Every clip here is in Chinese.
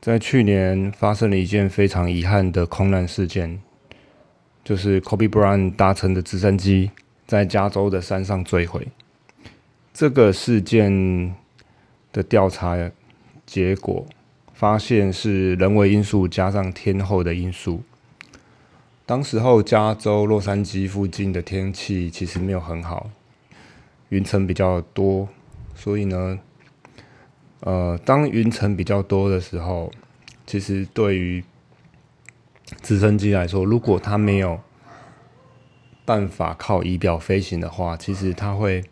在去年发生了一件非常遗憾的空难事件，就是 Kobe Bryant 搭乘的直升机在加州的山上坠毁。这个事件的调查结果发现是人为因素加上天候的因素。当时候加州洛杉矶附近的天气其实没有很好，云层比较多，所以呢。呃，当云层比较多的时候，其实对于直升机来说，如果它没有办法靠仪表飞行的话，其实它会，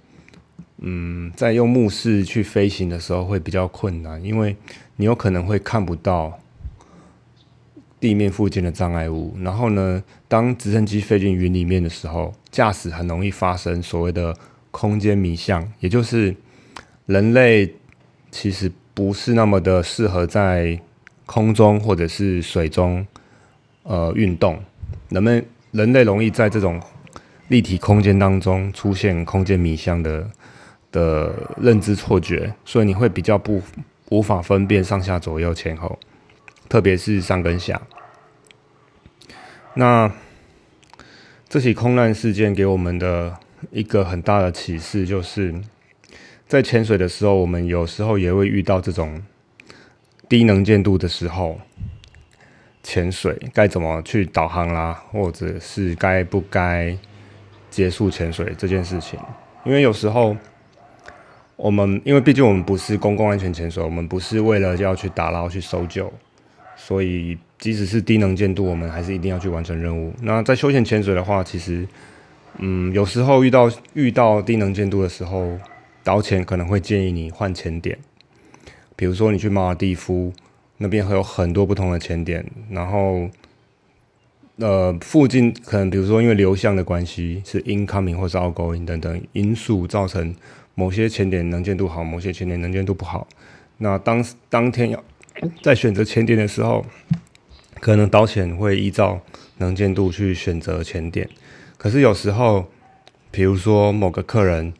嗯，在用目视去飞行的时候会比较困难，因为你有可能会看不到地面附近的障碍物。然后呢，当直升机飞进云里面的时候，驾驶很容易发生所谓的空间迷向，也就是人类。其实不是那么的适合在空中或者是水中呃运动，人们人类容易在这种立体空间当中出现空间迷向的的认知错觉，所以你会比较不无法分辨上下左右前后，特别是上跟下。那这起空难事件给我们的一个很大的启示就是。在潜水的时候，我们有时候也会遇到这种低能见度的时候，潜水该怎么去导航啦，或者是该不该结束潜水这件事情。因为有时候我们，因为毕竟我们不是公共安全潜水，我们不是为了要去打捞、去搜救，所以即使是低能见度，我们还是一定要去完成任务。那在休闲潜水的话，其实，嗯，有时候遇到遇到低能见度的时候。导潜可能会建议你换潜点，比如说你去马尔蒂夫那边会有很多不同的潜点，然后呃附近可能比如说因为流向的关系是 incoming 或是 outgoing 等等因素造成某些潜点能见度好，某些潜点能见度不好。那当当天要在选择潜点的时候，可能导潜会依照能见度去选择潜点，可是有时候比如说某个客人。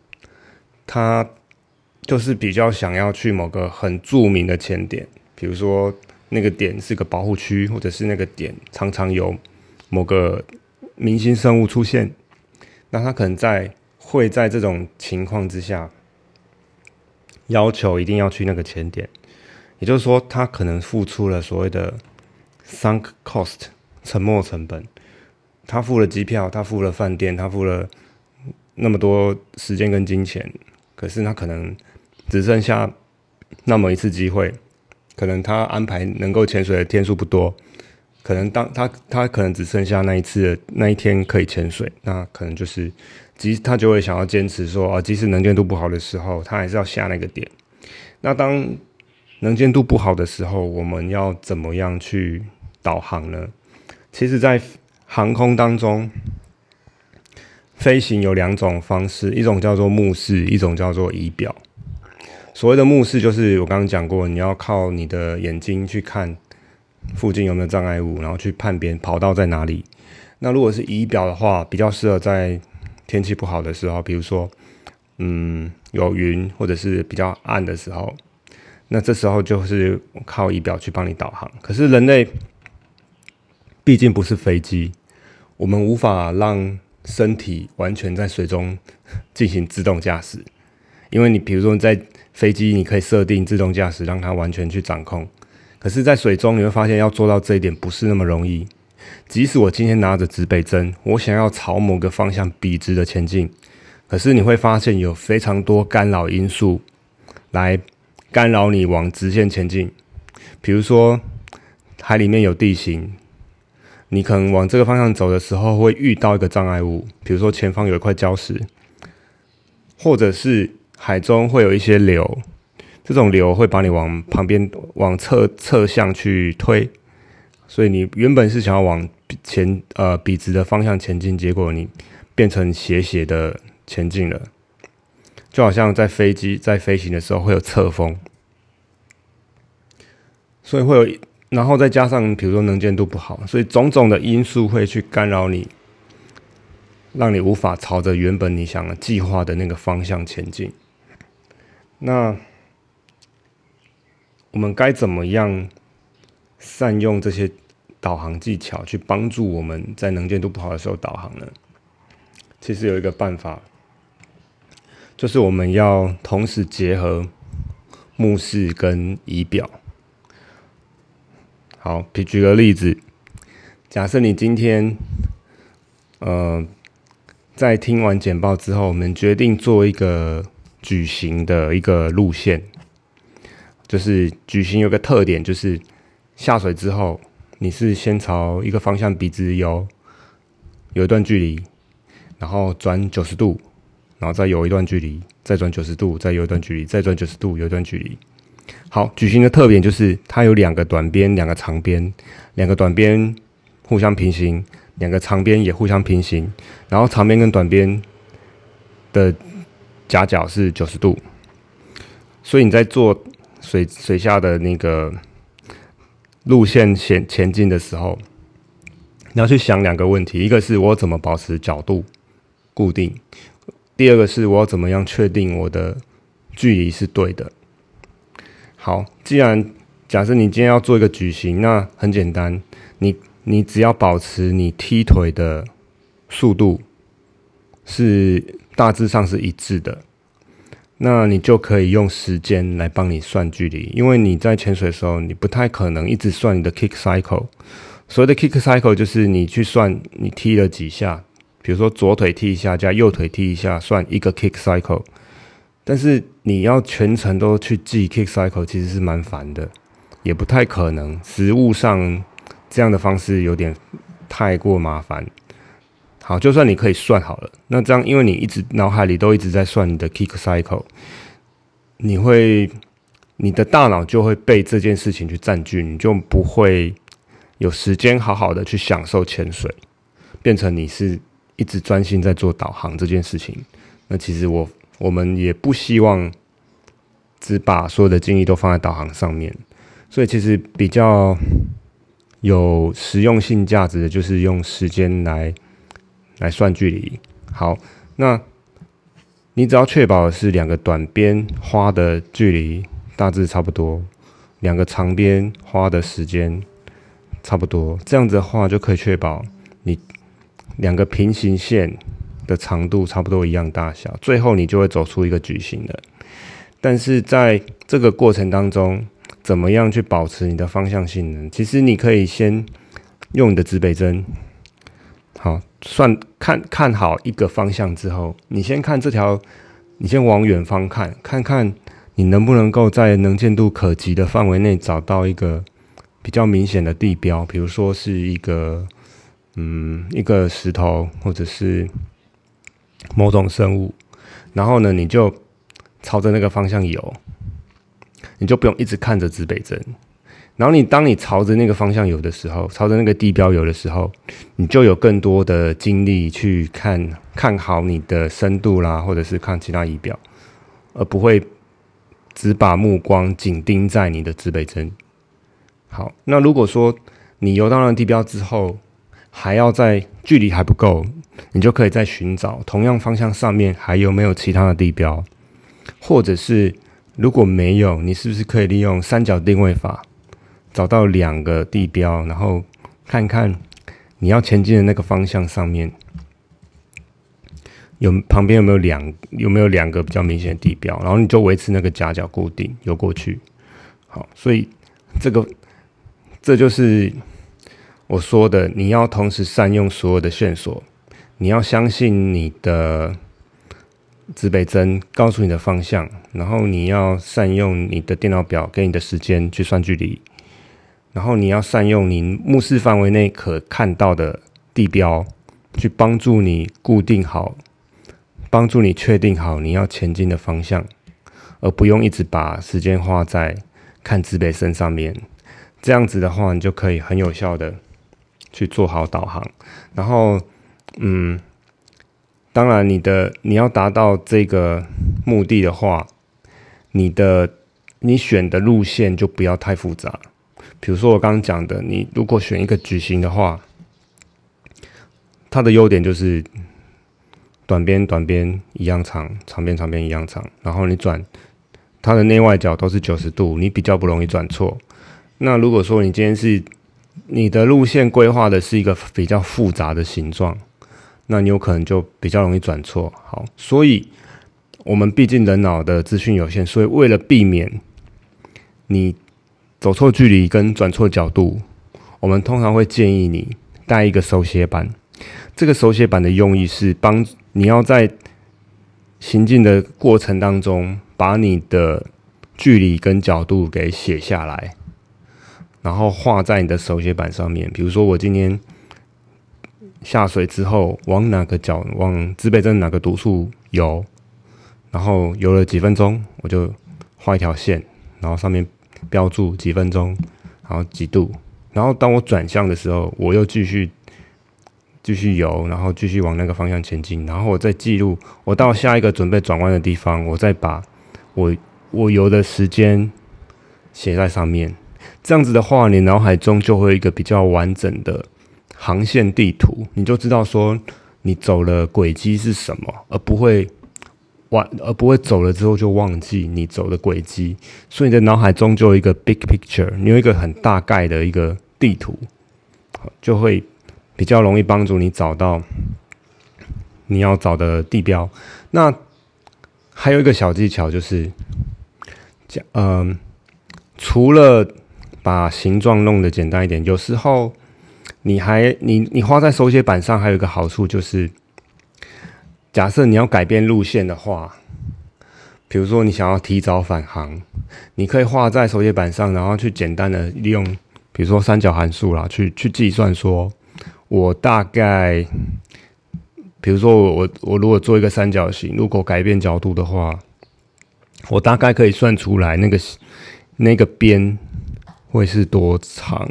他就是比较想要去某个很著名的潜点，比如说那个点是个保护区，或者是那个点常常有某个明星生物出现，那他可能在会在这种情况之下要求一定要去那个潜点，也就是说，他可能付出了所谓的 sunk cost 沉没成本，他付了机票，他付了饭店，他付了那么多时间跟金钱。可是他可能只剩下那么一次机会，可能他安排能够潜水的天数不多，可能当他他可能只剩下那一次那一天可以潜水，那可能就是即他就会想要坚持说啊，即使能见度不好的时候，他还是要下那个点。那当能见度不好的时候，我们要怎么样去导航呢？其实，在航空当中。飞行有两种方式，一种叫做目视，一种叫做仪表。所谓的目视，就是我刚刚讲过，你要靠你的眼睛去看附近有没有障碍物，然后去判别跑道在哪里。那如果是仪表的话，比较适合在天气不好的时候，比如说，嗯，有云或者是比较暗的时候，那这时候就是靠仪表去帮你导航。可是人类毕竟不是飞机，我们无法让。身体完全在水中 进行自动驾驶，因为你比如说在飞机，你可以设定自动驾驶，让它完全去掌控。可是，在水中你会发现要做到这一点不是那么容易。即使我今天拿着指北针，我想要朝某个方向笔直的前进，可是你会发现有非常多干扰因素来干扰你往直线前进。比如说，海里面有地形。你可能往这个方向走的时候，会遇到一个障碍物，比如说前方有一块礁石，或者是海中会有一些流，这种流会把你往旁边、往侧侧向去推，所以你原本是想要往前呃笔直的方向前进，结果你变成斜斜的前进了，就好像在飞机在飞行的时候会有侧风，所以会有。然后再加上，比如说能见度不好，所以种种的因素会去干扰你，让你无法朝着原本你想计划的那个方向前进。那我们该怎么样善用这些导航技巧去帮助我们在能见度不好的时候导航呢？其实有一个办法，就是我们要同时结合目视跟仪表。好，举举个例子，假设你今天，呃，在听完简报之后，我们决定做一个矩形的一个路线。就是矩形有个特点，就是下水之后，你是先朝一个方向笔直游，有一段距离，然后转九十度，然后再游一段距离，再转九十度，再游一段距离，再转九十度，有一段距离。好，矩形的特点就是它有两个短边，两个长边，两个短边互相平行，两个长边也互相平行，然后长边跟短边的夹角是九十度，所以你在做水水下的那个路线前前进的时候，你要去想两个问题：一个是我怎么保持角度固定，第二个是我怎么样确定我的距离是对的。好，既然假设你今天要做一个矩形，那很简单，你你只要保持你踢腿的速度是大致上是一致的，那你就可以用时间来帮你算距离。因为你在潜水的时候，你不太可能一直算你的 kick cycle。所谓的 kick cycle 就是你去算你踢了几下，比如说左腿踢一下加右腿踢一下，算一个 kick cycle。但是你要全程都去记 kick cycle，其实是蛮烦的，也不太可能。实物上这样的方式有点太过麻烦。好，就算你可以算好了，那这样因为你一直脑海里都一直在算你的 kick cycle，你会你的大脑就会被这件事情去占据，你就不会有时间好好的去享受潜水，变成你是一直专心在做导航这件事情。那其实我。我们也不希望只把所有的精力都放在导航上面，所以其实比较有实用性价值的，就是用时间来来算距离。好，那你只要确保是两个短边花的距离大致差不多，两个长边花的时间差不多，这样子的话就可以确保你两个平行线。的长度差不多一样大小，最后你就会走出一个矩形的。但是在这个过程当中，怎么样去保持你的方向性呢？其实你可以先用你的指北针，好算看看好一个方向之后，你先看这条，你先往远方看，看看你能不能够在能见度可及的范围内找到一个比较明显的地标，比如说是一个嗯一个石头，或者是。某种生物，然后呢，你就朝着那个方向游，你就不用一直看着指北针。然后你当你朝着那个方向游的时候，朝着那个地标游的时候，你就有更多的精力去看看好你的深度啦，或者是看其他仪表，而不会只把目光紧盯在你的指北针。好，那如果说你游到了地标之后，还要在距离还不够。你就可以再寻找同样方向上面还有没有其他的地标，或者是如果没有，你是不是可以利用三角定位法找到两个地标，然后看看你要前进的那个方向上面有旁边有没有两有没有两个比较明显的地标，然后你就维持那个夹角固定游过去。好，所以这个这就是我说的，你要同时善用所有的线索。你要相信你的指北针告诉你的方向，然后你要善用你的电脑表给你的时间去算距离，然后你要善用你目视范围内可看到的地标，去帮助你固定好，帮助你确定好你要前进的方向，而不用一直把时间花在看指北针上面。这样子的话，你就可以很有效的去做好导航，然后。嗯，当然，你的你要达到这个目的的话，你的你选的路线就不要太复杂。比如说我刚刚讲的，你如果选一个矩形的话，它的优点就是短边短边一样长，长边长边一样长，然后你转它的内外角都是九十度，你比较不容易转错。那如果说你今天是你的路线规划的是一个比较复杂的形状，那你有可能就比较容易转错。好，所以我们毕竟人脑的资讯有限，所以为了避免你走错距离跟转错角度，我们通常会建议你带一个手写板。这个手写板的用意是帮你要在行进的过程当中，把你的距离跟角度给写下来，然后画在你的手写板上面。比如说，我今天下水之后，往哪个角，往自备镇哪个读处游，然后游了几分钟，我就画一条线，然后上面标注几分钟，然后几度，然后当我转向的时候，我又继续。继续游，然后继续往那个方向前进，然后我再记录，我到下一个准备转弯的地方，我再把我我游的时间写在上面。这样子的话，你脑海中就会有一个比较完整的航线地图，你就知道说你走了轨迹是什么，而不会完，而不会走了之后就忘记你走的轨迹。所以你的脑海中就有一个 big picture，你有一个很大概的一个地图，就会。比较容易帮助你找到你要找的地标。那还有一个小技巧就是，讲嗯，除了把形状弄得简单一点，有时候你还你你画在手写板上，还有一个好处就是，假设你要改变路线的话，比如说你想要提早返航，你可以画在手写板上，然后去简单的利用，比如说三角函数啦，去去计算说。我大概，比如说我我我如果做一个三角形，如果改变角度的话，我大概可以算出来那个那个边会是多长，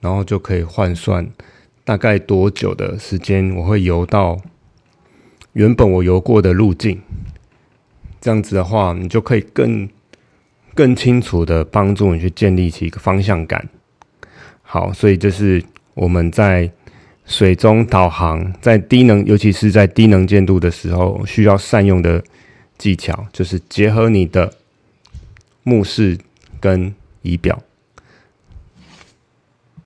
然后就可以换算大概多久的时间我会游到原本我游过的路径。这样子的话，你就可以更更清楚的帮助你去建立起一个方向感。好，所以这是我们在。水中导航在低能，尤其是在低能见度的时候，需要善用的技巧，就是结合你的目视跟仪表。